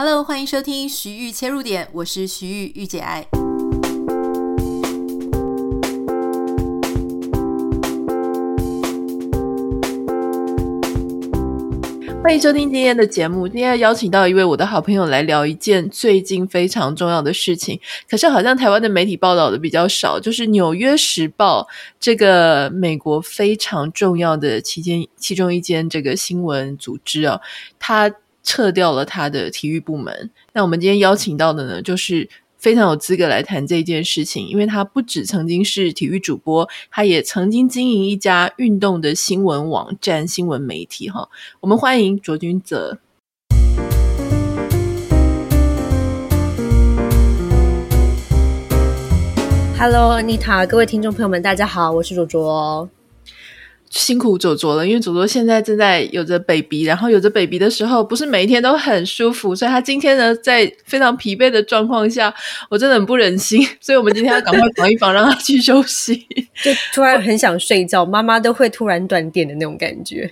Hello，欢迎收听徐玉切入点，我是徐玉玉姐爱。欢迎收听今天的节目。今天要邀请到一位我的好朋友来聊一件最近非常重要的事情。可是好像台湾的媒体报道的比较少，就是《纽约时报》这个美国非常重要的期间其中一间这个新闻组织啊，它。撤掉了他的体育部门。那我们今天邀请到的呢，就是非常有资格来谈这件事情，因为他不止曾经是体育主播，他也曾经经营一家运动的新闻网站、新闻媒体。哈，我们欢迎卓君泽。Hello，Anita，各位听众朋友们，大家好，我是卓卓。辛苦左左了，因为左左现在正在有着 baby，然后有着 baby 的时候，不是每一天都很舒服，所以他今天呢，在非常疲惫的状况下，我真的很不忍心，所以我们今天要赶快防一防，让他去休息。就 突然很想睡觉，妈妈都会突然断电的那种感觉。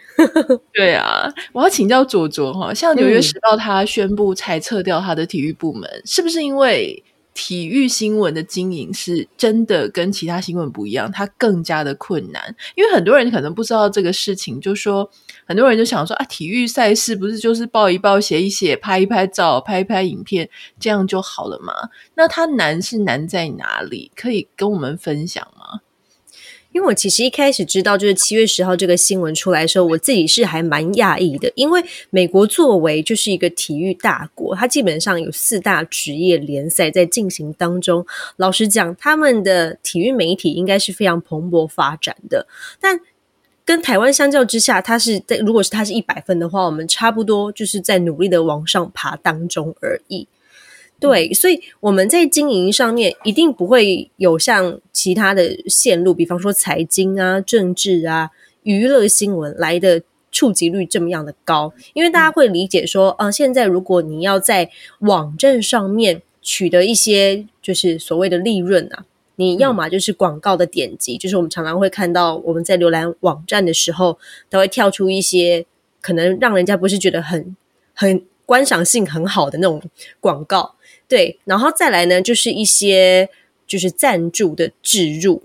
对啊，我要请教左左哈，像《纽约时报》他宣布裁撤掉他的体育部门，嗯、是不是因为？体育新闻的经营是真的跟其他新闻不一样，它更加的困难。因为很多人可能不知道这个事情，就说很多人就想说啊，体育赛事不是就是报一报、写一写、拍一拍照、拍一拍影片，这样就好了吗？那它难是难在哪里？可以跟我们分享吗？因为我其实一开始知道就是七月十号这个新闻出来的时候，我自己是还蛮讶异的。因为美国作为就是一个体育大国，它基本上有四大职业联赛在进行当中。老实讲，他们的体育媒体应该是非常蓬勃发展的。但跟台湾相较之下，它是在如果是它是一百分的话，我们差不多就是在努力的往上爬当中而已。对，所以我们在经营上面一定不会有像其他的线路，比方说财经啊、政治啊、娱乐新闻来的触及率这么样的高。因为大家会理解说，啊、呃，现在如果你要在网站上面取得一些就是所谓的利润啊，你要么就是广告的点击，就是我们常常会看到我们在浏览网站的时候，它会跳出一些可能让人家不是觉得很很观赏性很好的那种广告。对，然后再来呢，就是一些就是赞助的置入，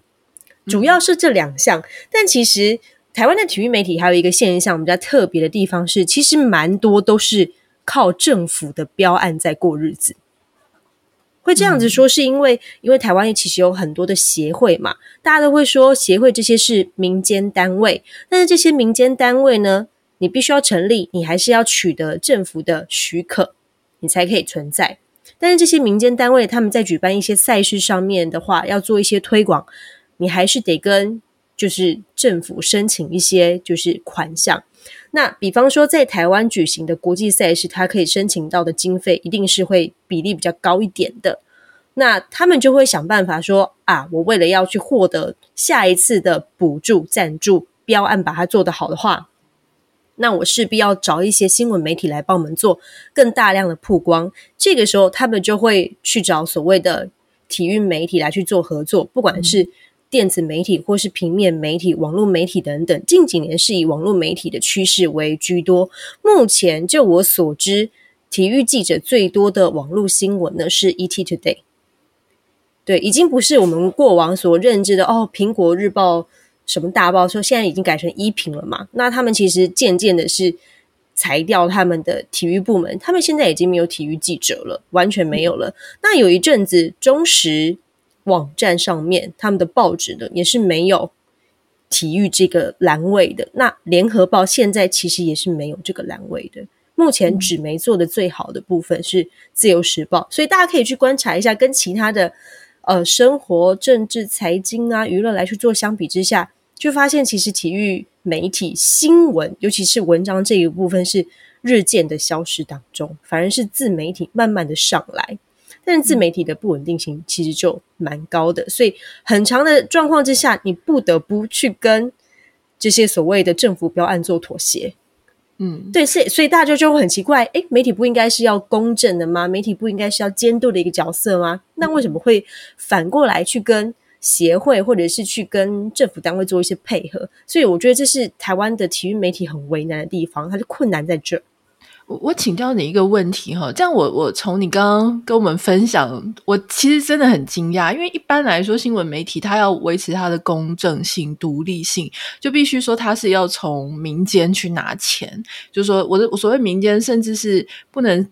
主要是这两项。但其实台湾的体育媒体还有一个现象比较特别的地方是，其实蛮多都是靠政府的标案在过日子。会这样子说，是因为、因为台湾其实有很多的协会嘛，大家都会说协会这些是民间单位，但是这些民间单位呢，你必须要成立，你还是要取得政府的许可，你才可以存在。但是这些民间单位，他们在举办一些赛事上面的话，要做一些推广，你还是得跟就是政府申请一些就是款项。那比方说在台湾举行的国际赛事，它可以申请到的经费一定是会比例比较高一点的。那他们就会想办法说啊，我为了要去获得下一次的补助、赞助、标案，把它做得好的话。那我势必要找一些新闻媒体来帮我们做更大量的曝光，这个时候他们就会去找所谓的体育媒体来去做合作，不管是电子媒体或是平面媒体、网络媒体等等。近几年是以网络媒体的趋势为居多。目前就我所知，体育记者最多的网络新闻呢是 ET Today，对，已经不是我们过往所认知的哦，苹果日报。什么大报说现在已经改成一评了嘛？那他们其实渐渐的是裁掉他们的体育部门，他们现在已经没有体育记者了，完全没有了。那有一阵子中时网站上面他们的报纸呢也是没有体育这个栏位的。那联合报现在其实也是没有这个栏位的。目前纸媒做的最好的部分是自由时报，所以大家可以去观察一下，跟其他的呃生活、政治、财经啊、娱乐来去做相比之下。就发现，其实体育媒体新闻，尤其是文章这一部分，是日渐的消失当中，反而是自媒体慢慢的上来。但是自媒体的不稳定性其实就蛮高的，所以很长的状况之下，你不得不去跟这些所谓的政府标案做妥协。嗯，对，所以所以大家就会很奇怪，诶，媒体不应该是要公正的吗？媒体不应该是要监督的一个角色吗？那为什么会反过来去跟协会或者是去跟政府单位做一些配合，所以我觉得这是台湾的体育媒体很为难的地方，它的困难在这。我请教你一个问题哈，这样我我从你刚刚跟我们分享，我其实真的很惊讶，因为一般来说新闻媒体它要维持它的公正性、独立性，就必须说它是要从民间去拿钱，就是说我的我所谓民间，甚至是不能。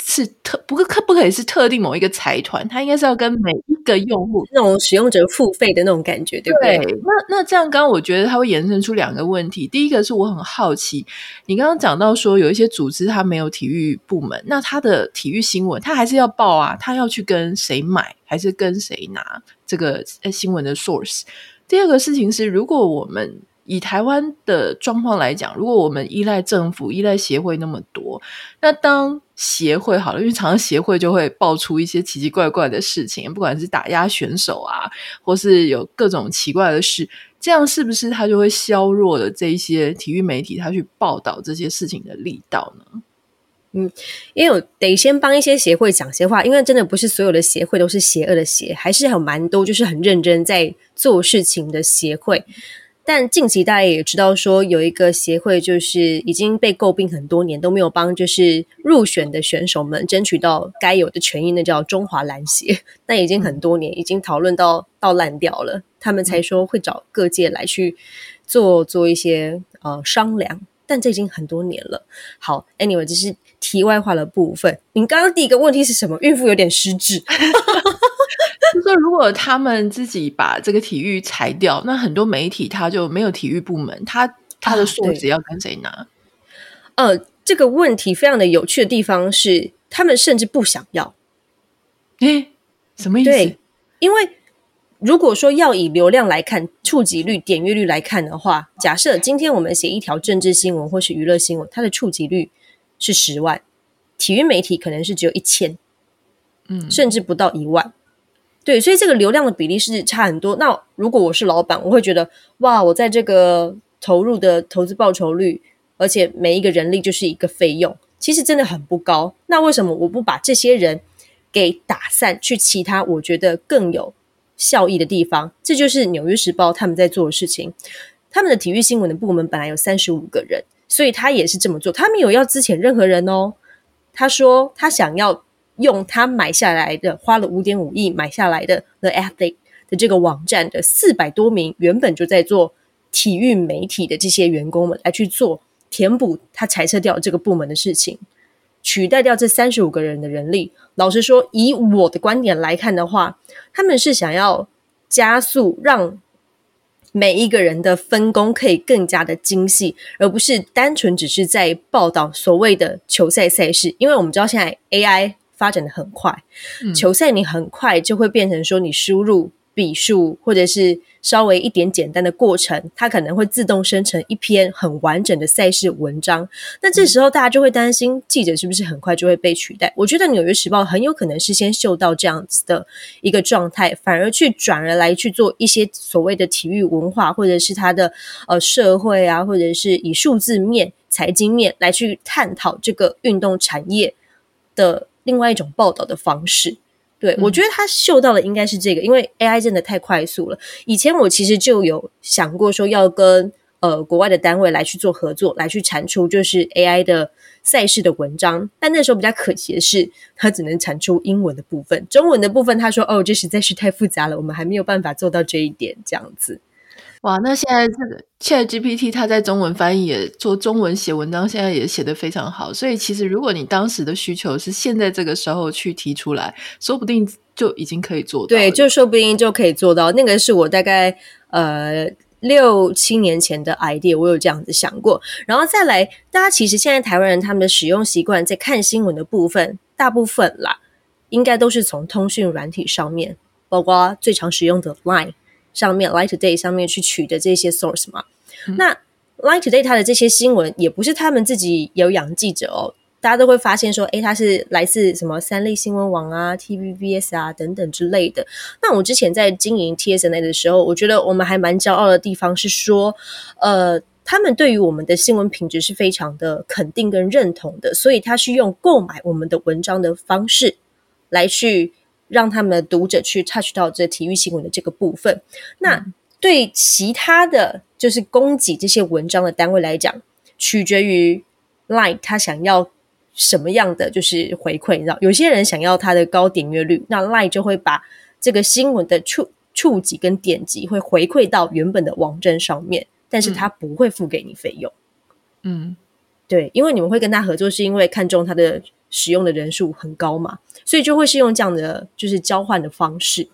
是特不可不可以是特定某一个财团，它应该是要跟每一个用户那种使用者付费的那种感觉，对不对？对，那那这样，刚刚我觉得它会延伸出两个问题。第一个是我很好奇，你刚刚讲到说有一些组织它没有体育部门，那它的体育新闻它还是要报啊，它要去跟谁买，还是跟谁拿这个新闻的 source？第二个事情是，如果我们以台湾的状况来讲，如果我们依赖政府、依赖协会那么多，那当协会好了，因为常常协会就会爆出一些奇奇怪怪的事情，不管是打压选手啊，或是有各种奇怪的事，这样是不是他就会削弱了这一些体育媒体他去报道这些事情的力道呢？嗯，因为得先帮一些协会讲些话，因为真的不是所有的协会都是邪恶的协，还是有蛮多就是很认真在做事情的协会。但近期大家也知道，说有一个协会就是已经被诟病很多年，都没有帮就是入选的选手们争取到该有的权益，那叫中华篮协。那已经很多年，已经讨论到到烂掉了，他们才说会找各界来去做做一些呃商量。但这已经很多年了。好，Anyway，这是题外话的部分。你刚刚第一个问题是什么？孕妇有点失智。就说如果他们自己把这个体育裁掉，那很多媒体他就没有体育部门，他他的数字要跟谁拿？呃，这个问题非常的有趣的地方是，他们甚至不想要。诶，什么意思？对，因为如果说要以流量来看，触及率、点阅率来看的话，假设今天我们写一条政治新闻或是娱乐新闻，它的触及率是十万，体育媒体可能是只有一千，嗯，甚至不到一万。对，所以这个流量的比例是差很多。那如果我是老板，我会觉得哇，我在这个投入的投资报酬率，而且每一个人力就是一个费用，其实真的很不高。那为什么我不把这些人给打散去其他我觉得更有效益的地方？这就是《纽约时报》他们在做的事情。他们的体育新闻的部门本来有三十五个人，所以他也是这么做。他没有要资遣任何人哦。他说他想要。用他买下来的，花了五点五亿买下来的 The Athletic 的这个网站的四百多名原本就在做体育媒体的这些员工们来去做填补他裁撤掉这个部门的事情，取代掉这三十五个人的人力。老实说，以我的观点来看的话，他们是想要加速让每一个人的分工可以更加的精细，而不是单纯只是在报道所谓的球赛赛事。因为我们知道现在 AI。发展的很快，球赛你很快就会变成说，你输入笔数或者是稍微一点简单的过程，它可能会自动生成一篇很完整的赛事文章。那这时候大家就会担心，记者是不是很快就会被取代？我觉得《纽约时报》很有可能是先嗅到这样子的一个状态，反而去转而来去做一些所谓的体育文化，或者是它的呃社会啊，或者是以数字面、财经面来去探讨这个运动产业的。另外一种报道的方式，对，我觉得他嗅到的应该是这个，因为 AI 真的太快速了。以前我其实就有想过说要跟呃国外的单位来去做合作，来去产出就是 AI 的赛事的文章，但那时候比较可惜的是，它只能产出英文的部分，中文的部分他说哦，这实在是太复杂了，我们还没有办法做到这一点，这样子。哇，那现在这个 ChatGPT 它在中文翻译也做中文写文章，现在也写得非常好。所以其实如果你当时的需求是现在这个时候去提出来，说不定就已经可以做到。对，就说不定就可以做到。那个是我大概呃六七年前的 idea，我有这样子想过。然后再来，大家其实现在台湾人他们的使用习惯，在看新闻的部分，大部分啦，应该都是从通讯软体上面，包括最常使用的 Line。上面 Light Today 上面去取的这些 source 嘛，嗯、那 Line Today 它的这些新闻也不是他们自己有养记者哦，大家都会发现说，诶，它是来自什么三立新闻网啊、TVBS 啊等等之类的。那我之前在经营 TSNA 的时候，我觉得我们还蛮骄傲的地方是说，呃，他们对于我们的新闻品质是非常的肯定跟认同的，所以他是用购买我们的文章的方式来去。让他们的读者去 touch 到这体育新闻的这个部分。那对其他的就是供给这些文章的单位来讲，取决于 Line 他想要什么样的就是回馈？你知道，有些人想要他的高点阅率，那 LINE 就会把这个新闻的触触及跟点击会回馈到原本的网站上面，但是他不会付给你费用。嗯，对，因为你们会跟他合作，是因为看中他的使用的人数很高嘛，所以就会是用这样的就是交换的方式，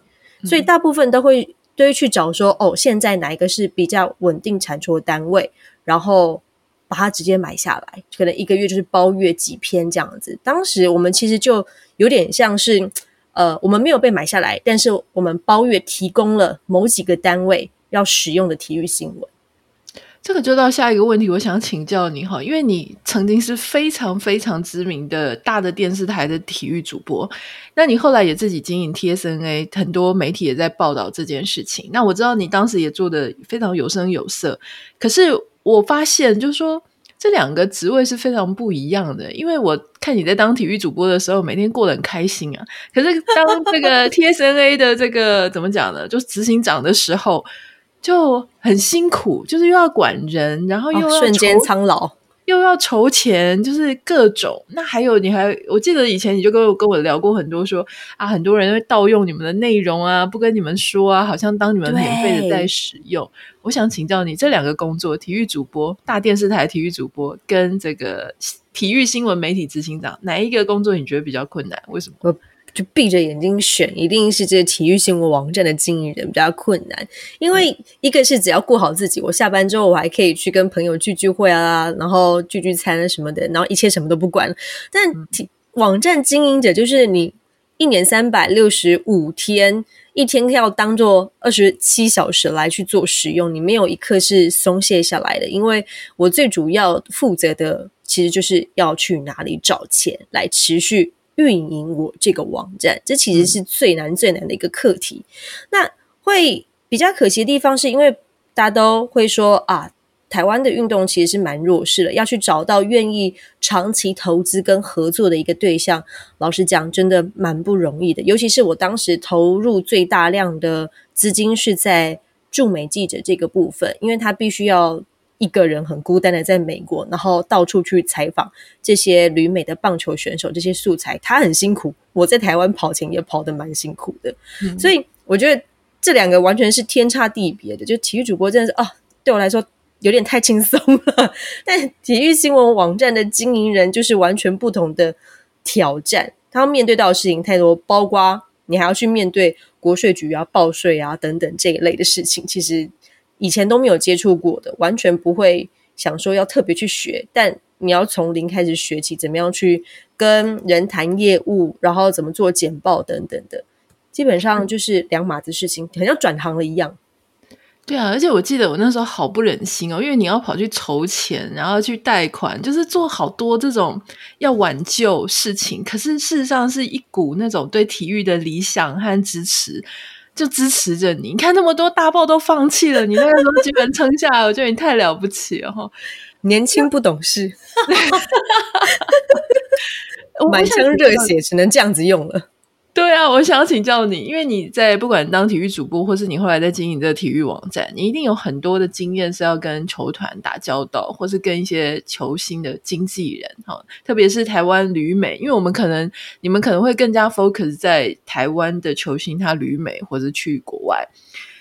所以大部分都会都会去找说，哦，现在哪一个是比较稳定产出的单位，然后把它直接买下来，可能一个月就是包月几篇这样子。当时我们其实就有点像是，呃，我们没有被买下来，但是我们包月提供了某几个单位要使用的体育新闻。这个就到下一个问题，我想请教你哈，因为你曾经是非常非常知名的大的电视台的体育主播，那你后来也自己经营 TSNA，很多媒体也在报道这件事情。那我知道你当时也做得非常有声有色，可是我发现就是说这两个职位是非常不一样的，因为我看你在当体育主播的时候，每天过得很开心啊，可是当这个 TSNA 的这个怎么讲呢，就是执行长的时候。就很辛苦，就是又要管人，然后又要、哦、瞬间苍老，又要筹钱，就是各种。那还有，你还我记得以前你就跟我跟我聊过很多说，说啊，很多人会盗用你们的内容啊，不跟你们说啊，好像当你们免费的在使用。我想请教你，这两个工作，体育主播、大电视台体育主播，跟这个 体育新闻媒体执行长，哪一个工作你觉得比较困难？为什么？就闭着眼睛选，一定是这些体育新闻网站的经营人比较困难，因为一个是只要顾好自己，我下班之后我还可以去跟朋友聚聚会啊，然后聚聚餐啊什么的，然后一切什么都不管。但体网站经营者就是你一年三百六十五天，一天要当做二十七小时来去做使用，你没有一刻是松懈下来的。因为我最主要负责的其实就是要去哪里找钱来持续。运营我这个网站，这其实是最难最难的一个课题。嗯、那会比较可惜的地方，是因为大家都会说啊，台湾的运动其实是蛮弱势的，要去找到愿意长期投资跟合作的一个对象，老实讲，真的蛮不容易的。尤其是我当时投入最大量的资金是在驻美记者这个部分，因为他必须要。一个人很孤单的在美国，然后到处去采访这些旅美的棒球选手，这些素材他很辛苦。我在台湾跑前也跑得蛮辛苦的，嗯、所以我觉得这两个完全是天差地别的。就体育主播真的是啊，对我来说有点太轻松了。但体育新闻网站的经营人就是完全不同的挑战，他要面对到的事情太多，包括你还要去面对国税局啊、报税啊等等这一类的事情，其实。以前都没有接触过的，完全不会想说要特别去学，但你要从零开始学起，怎么样去跟人谈业务，然后怎么做简报等等的，基本上就是两码子事情，好像转行了一样。对啊，而且我记得我那时候好不忍心哦，因为你要跑去筹钱，然后去贷款，就是做好多这种要挽救事情，可是事实上是一股那种对体育的理想和支持。就支持着你，你看那么多大报都放弃了，你那个时候基本撑下来，我觉得你太了不起了哈！年轻不懂事，满腔热血只能这样子用了。对啊，我想请教你，因为你在不管当体育主播，或是你后来在经营这个体育网站，你一定有很多的经验是要跟球团打交道，或是跟一些球星的经纪人哈，特别是台湾旅美，因为我们可能你们可能会更加 focus 在台湾的球星他旅美或者去国外。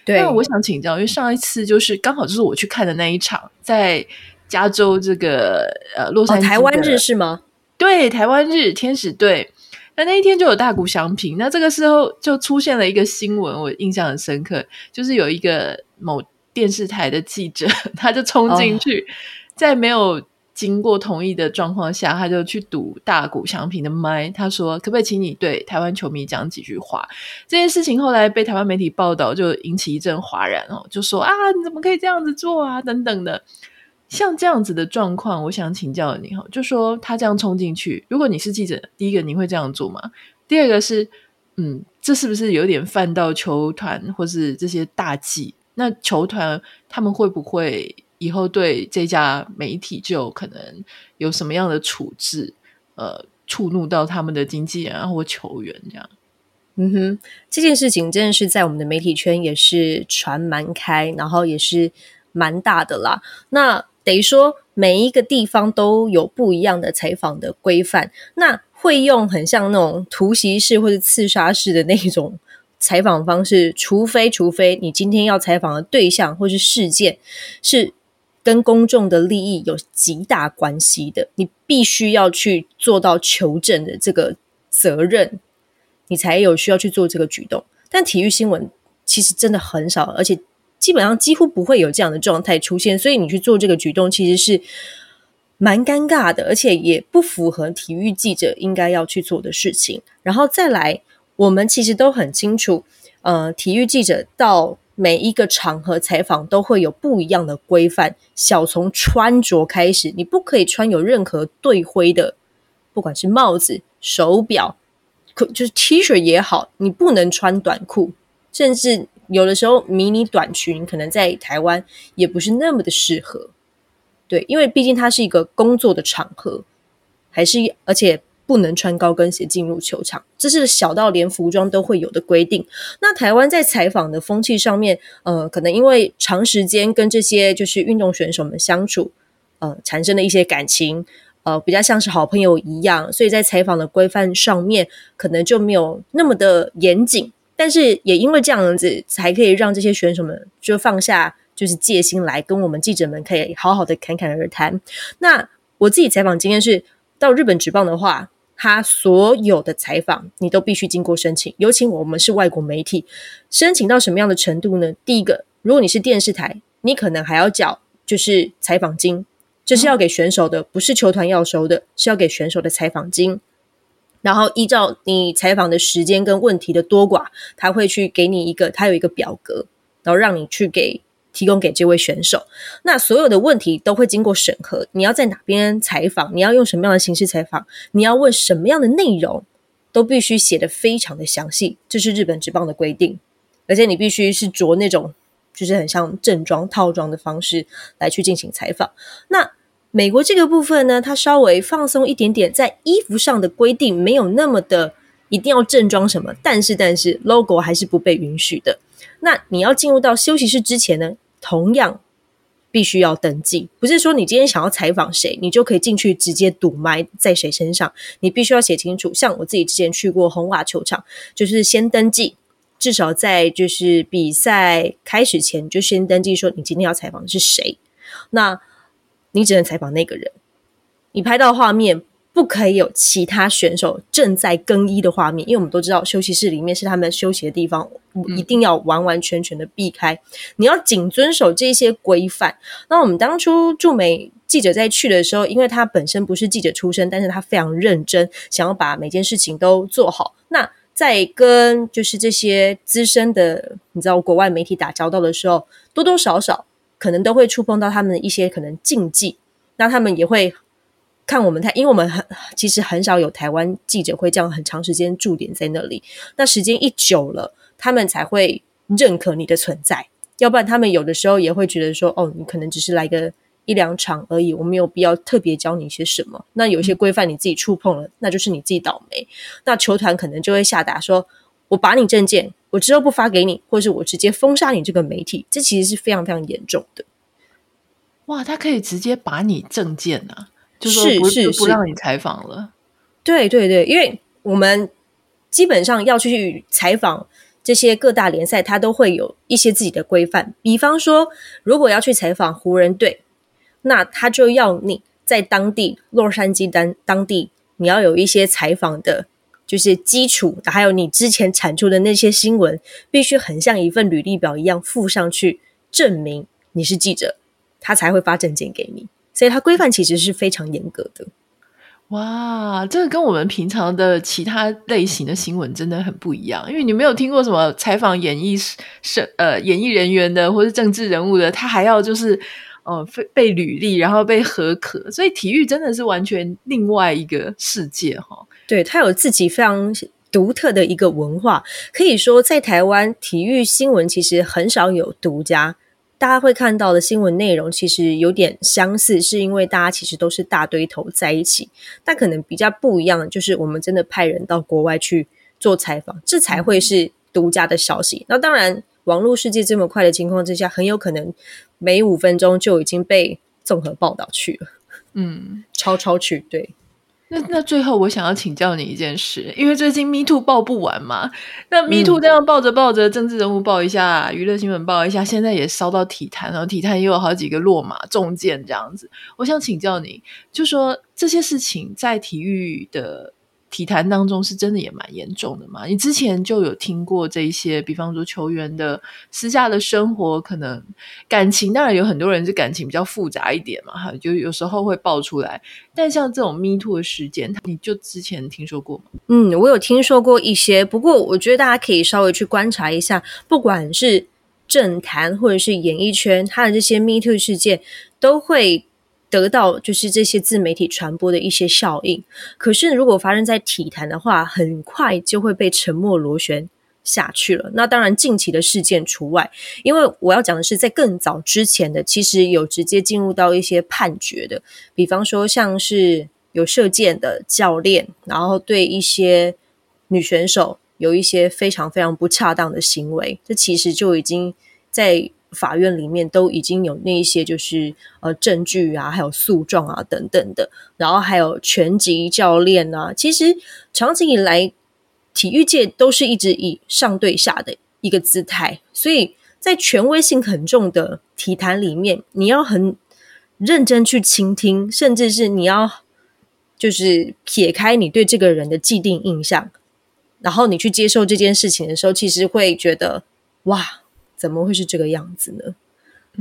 对，那我想请教，因为上一次就是刚好就是我去看的那一场，在加州这个呃洛杉矶、哦、台湾日是吗？对，台湾日天使队。那那一天就有大谷翔平，那这个时候就出现了一个新闻，我印象很深刻，就是有一个某电视台的记者，他就冲进去，oh. 在没有经过同意的状况下，他就去堵大谷翔平的麦，他说：“可不可以请你对台湾球迷讲几句话？”这件事情后来被台湾媒体报道，就引起一阵哗然哦，就说：“啊，你怎么可以这样子做啊？”等等的。像这样子的状况，我想请教你哈，就说他这样冲进去，如果你是记者，第一个你会这样做吗？第二个是，嗯，这是不是有点犯到球团或是这些大忌？那球团他们会不会以后对这家媒体就可能有什么样的处置？呃，触怒到他们的经纪人或球员这样？嗯哼，这件事情真的是在我们的媒体圈也是传蛮开，然后也是蛮大的啦。那等于说每一个地方都有不一样的采访的规范。那会用很像那种突袭式或者刺杀式的那种采访方式，除非除非你今天要采访的对象或是事件是跟公众的利益有极大关系的，你必须要去做到求证的这个责任，你才有需要去做这个举动。但体育新闻其实真的很少，而且基本上几乎不会有这样的状态出现，所以你去做这个举动其实是蛮尴尬的，而且也不符合体育记者应该要去做的事情。然后再来，我们其实都很清楚，呃，体育记者到每一个场合采访都会有不一样的规范。小从穿着开始，你不可以穿有任何队徽的，不管是帽子、手表，可就是 T 恤也好，你不能穿短裤，甚至有的时候迷你短裙，可能在台湾也不是那么的适合。对，因为毕竟它是一个工作的场合，还是而且不能穿高跟鞋进入球场，这是小到连服装都会有的规定。那台湾在采访的风气上面，呃，可能因为长时间跟这些就是运动选手们相处，呃，产生了一些感情，呃，比较像是好朋友一样，所以在采访的规范上面，可能就没有那么的严谨。但是也因为这样子，才可以让这些选手们就放下。就是戒心来跟我们记者们可以好好的侃侃而谈。那我自己采访经验是，到日本职棒的话，他所有的采访你都必须经过申请。尤其我们是外国媒体，申请到什么样的程度呢？第一个，如果你是电视台，你可能还要缴就是采访金，这是要给选手的，不是球团要收的，是要给选手的采访金。然后依照你采访的时间跟问题的多寡，他会去给你一个，他有一个表格，然后让你去给。提供给这位选手，那所有的问题都会经过审核。你要在哪边采访？你要用什么样的形式采访？你要问什么样的内容？都必须写得非常的详细。这是日本职棒的规定，而且你必须是着那种就是很像正装套装的方式来去进行采访。那美国这个部分呢，它稍微放松一点点，在衣服上的规定没有那么的一定要正装什么，但是但是 logo 还是不被允许的。那你要进入到休息室之前呢，同样必须要登记，不是说你今天想要采访谁，你就可以进去直接堵麦在谁身上。你必须要写清楚。像我自己之前去过红瓦球场，就是先登记，至少在就是比赛开始前就先登记，说你今天要采访的是谁。那你只能采访那个人，你拍到画面。不可以有其他选手正在更衣的画面，因为我们都知道休息室里面是他们休息的地方，一定要完完全全的避开。你要谨遵守这些规范。那我们当初驻美记者在去的时候，因为他本身不是记者出身，但是他非常认真，想要把每件事情都做好。那在跟就是这些资深的，你知道国外媒体打交道的时候，多多少少可能都会触碰到他们的一些可能禁忌，那他们也会。看我们台，因为我们很其实很少有台湾记者会这样很长时间驻点在那里。那时间一久了，他们才会认可你的存在。要不然，他们有的时候也会觉得说：“哦，你可能只是来个一两场而已，我没有必要特别教你一些什么。”那有些规范你自己触碰了，那就是你自己倒霉。那球团可能就会下达说：“我把你证件，我之后不发给你，或是我直接封杀你这个媒体。”这其实是非常非常严重的。哇，他可以直接把你证件啊！就是不是不让你采访了？对对对，因为我们基本上要去采访这些各大联赛，它都会有一些自己的规范。比方说，如果要去采访湖人队，那他就要你在当地洛杉矶当当地，你要有一些采访的，就是基础，还有你之前产出的那些新闻，必须很像一份履历表一样附上去，证明你是记者，他才会发证件给你。所以它规范其实是非常严格的。哇，这个跟我们平常的其他类型的新闻真的很不一样。因为你没有听过什么采访演艺是呃演艺人员的，或是政治人物的，他还要就是呃被被履历，然后被核可。所以体育真的是完全另外一个世界哈。对，它有自己非常独特的一个文化。可以说，在台湾体育新闻其实很少有独家。大家会看到的新闻内容其实有点相似，是因为大家其实都是大堆头在一起。但可能比较不一样的就是，我们真的派人到国外去做采访，这才会是独家的消息。那当然，网络世界这么快的情况之下，很有可能每五分钟就已经被综合报道去了。嗯，超超去对。那那最后我想要请教你一件事，因为最近 Me Too 报不完嘛，那 Me Too 这样报着报着，政治人物报一下，娱乐新闻报一下，现在也烧到体坛然后，体坛也有好几个落马中箭这样子。我想请教你，就说这些事情在体育的。体坛当中是真的也蛮严重的嘛？你之前就有听过这一些，比方说球员的私下的生活，可能感情，当然有很多人是感情比较复杂一点嘛，哈，就有时候会爆出来。但像这种 Me Too 的事件，你就之前听说过吗？嗯，我有听说过一些，不过我觉得大家可以稍微去观察一下，不管是政坛或者是演艺圈，它的这些 Me Too 事件都会。得到就是这些自媒体传播的一些效应，可是如果发生在体坛的话，很快就会被沉默螺旋下去了。那当然近期的事件除外，因为我要讲的是在更早之前的，其实有直接进入到一些判决的，比方说像是有射箭的教练，然后对一些女选手有一些非常非常不恰当的行为，这其实就已经在。法院里面都已经有那一些就是呃证据啊，还有诉状啊等等的，然后还有拳击教练啊，其实长期以来体育界都是一直以上对下的一个姿态，所以在权威性很重的体坛里面，你要很认真去倾听，甚至是你要就是撇开你对这个人的既定印象，然后你去接受这件事情的时候，其实会觉得哇。怎么会是这个样子呢？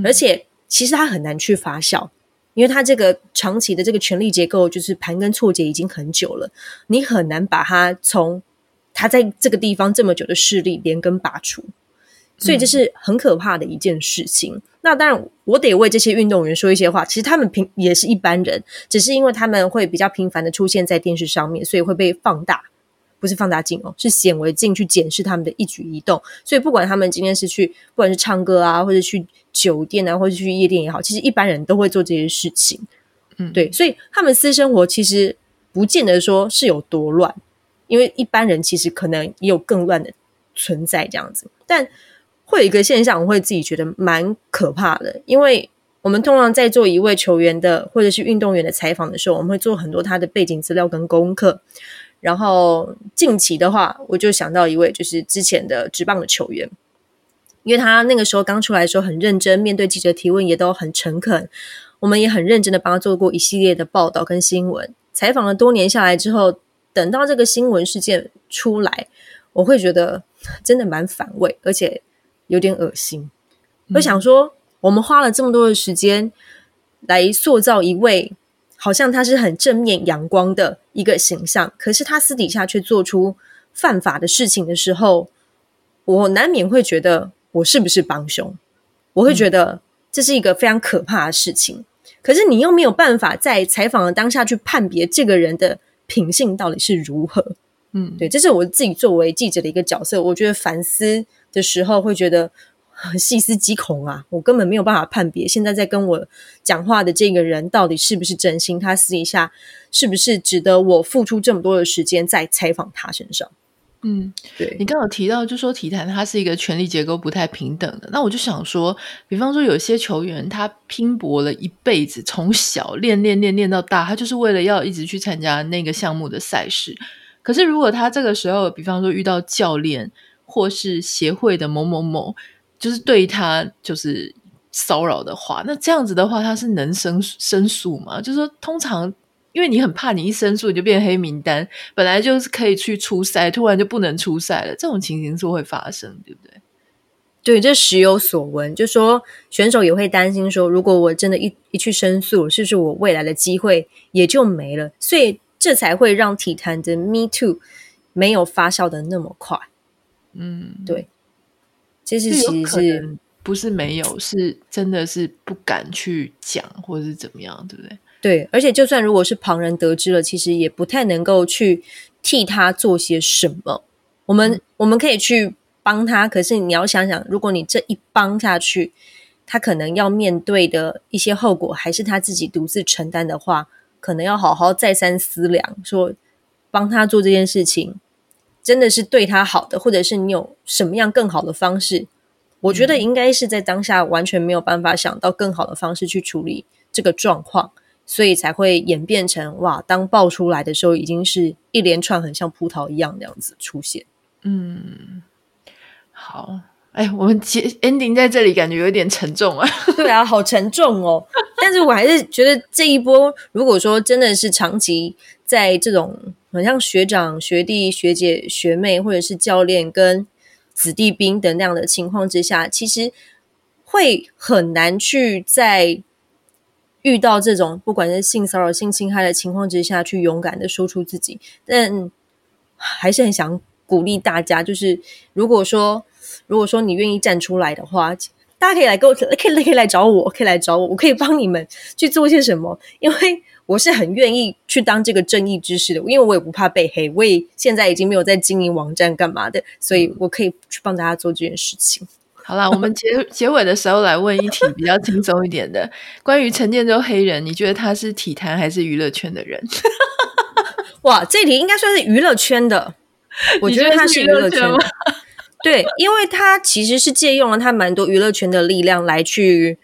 而且其实它很难去发酵，因为它这个长期的这个权力结构就是盘根错节已经很久了，你很难把它从它在这个地方这么久的势力连根拔除，所以这是很可怕的一件事情。嗯、那当然，我得为这些运动员说一些话。其实他们平也是一般人，只是因为他们会比较频繁的出现在电视上面，所以会被放大。不是放大镜哦，是显微镜去检视他们的一举一动。所以不管他们今天是去，不管是唱歌啊，或者去酒店啊，或者去夜店也好，其实一般人都会做这些事情。嗯，对，所以他们私生活其实不见得说是有多乱，因为一般人其实可能也有更乱的存在这样子。但会有一个现象，我会自己觉得蛮可怕的，因为我们通常在做一位球员的或者是运动员的采访的时候，我们会做很多他的背景资料跟功课。然后近期的话，我就想到一位，就是之前的职棒的球员，因为他那个时候刚出来的时候很认真，面对记者提问也都很诚恳，我们也很认真的帮他做过一系列的报道跟新闻。采访了多年下来之后，等到这个新闻事件出来，我会觉得 真的蛮反胃，而且有点恶心。我想说，我们花了这么多的时间来塑造一位。好像他是很正面阳光的一个形象，可是他私底下却做出犯法的事情的时候，我难免会觉得我是不是帮凶？我会觉得这是一个非常可怕的事情。嗯、可是你又没有办法在采访的当下去判别这个人的品性到底是如何。嗯，对，这是我自己作为记者的一个角色。我觉得反思的时候会觉得。细思极恐啊！我根本没有办法判别，现在在跟我讲话的这个人到底是不是真心，他私底下是不是值得我付出这么多的时间在采访他身上？嗯，对。你刚刚有提到，就说体坛它是一个权力结构不太平等的，那我就想说，比方说有些球员他拼搏了一辈子，从小练练练练到大，他就是为了要一直去参加那个项目的赛事。可是如果他这个时候，比方说遇到教练或是协会的某某某。就是对他就是骚扰的话，那这样子的话，他是能申申诉吗？就是说，通常因为你很怕你一申诉你就变黑名单，本来就是可以去出赛，突然就不能出赛了，这种情形是会发生，对不对？对，这时有所闻，就说选手也会担心说，如果我真的一一去申诉，是不是我未来的机会也就没了？所以这才会让体坛的 Me Too 没有发酵的那么快。嗯，对。其实其实是不是没有，是真的是不敢去讲，或者是怎么样，对不对？对，而且就算如果是旁人得知了，其实也不太能够去替他做些什么。我们、嗯、我们可以去帮他，可是你要想想，如果你这一帮下去，他可能要面对的一些后果，还是他自己独自承担的话，可能要好好再三思量，说帮他做这件事情。真的是对他好的，或者是你有什么样更好的方式？我觉得应该是在当下完全没有办法想到更好的方式去处理这个状况，所以才会演变成哇，当爆出来的时候，已经是一连串很像葡萄一样那样子出现。嗯，好，哎，我们结 ending 在这里，感觉有点沉重啊。对啊，好沉重哦。但是我还是觉得这一波，如果说真的是长期在这种很像学长、学弟、学姐、学妹，或者是教练跟子弟兵等那样的情况之下，其实会很难去在遇到这种不管是性骚扰、性侵害的情况之下去勇敢的说出自己。但还是很想鼓励大家，就是如果说如果说你愿意站出来的话。大家可以来跟我，可以可以来找我，可以来找我，我可以帮你们去做些什么，因为我是很愿意去当这个正义之士的，因为我也不怕被黑，我也现在已经没有在经营网站干嘛的，所以我可以去帮大家做这件事情。好啦，我们结 结尾的时候来问一题比较轻松一点的，关于陈建州黑人，你觉得他是体坛还是娱乐圈的人？哇，这题应该算是娱乐圈的，我觉得他是娱乐圈的。对，因为他其实是借用了他蛮多娱乐圈的力量来去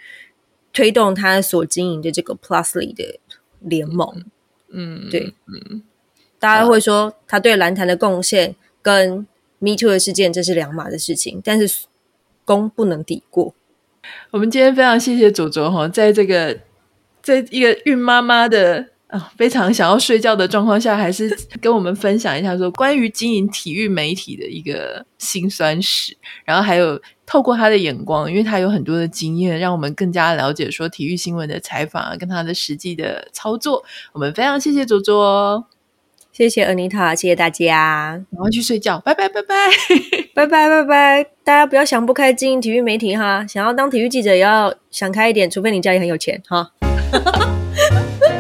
推动他所经营的这个 Plusly 的联盟。嗯，对，嗯，大家会说他对篮坛的贡献跟 Me Too 的事件这是两码的事情，但是功不能抵过。我们今天非常谢谢祖卓哈，在这个在一个孕妈妈的。啊、哦，非常想要睡觉的状况下，还是跟我们分享一下说关于经营体育媒体的一个辛酸史，然后还有透过他的眼光因为他有很多的经验让我们更加了解说体育新闻的采访啊跟他的实际的操作。我们非常谢谢卓卓。谢谢恩妮塔谢谢大家。赶快去睡觉拜拜。拜拜 拜拜拜拜。大家不要想不开经营体育媒体哈想要当体育记者也要想开一点除非你家里很有钱哈。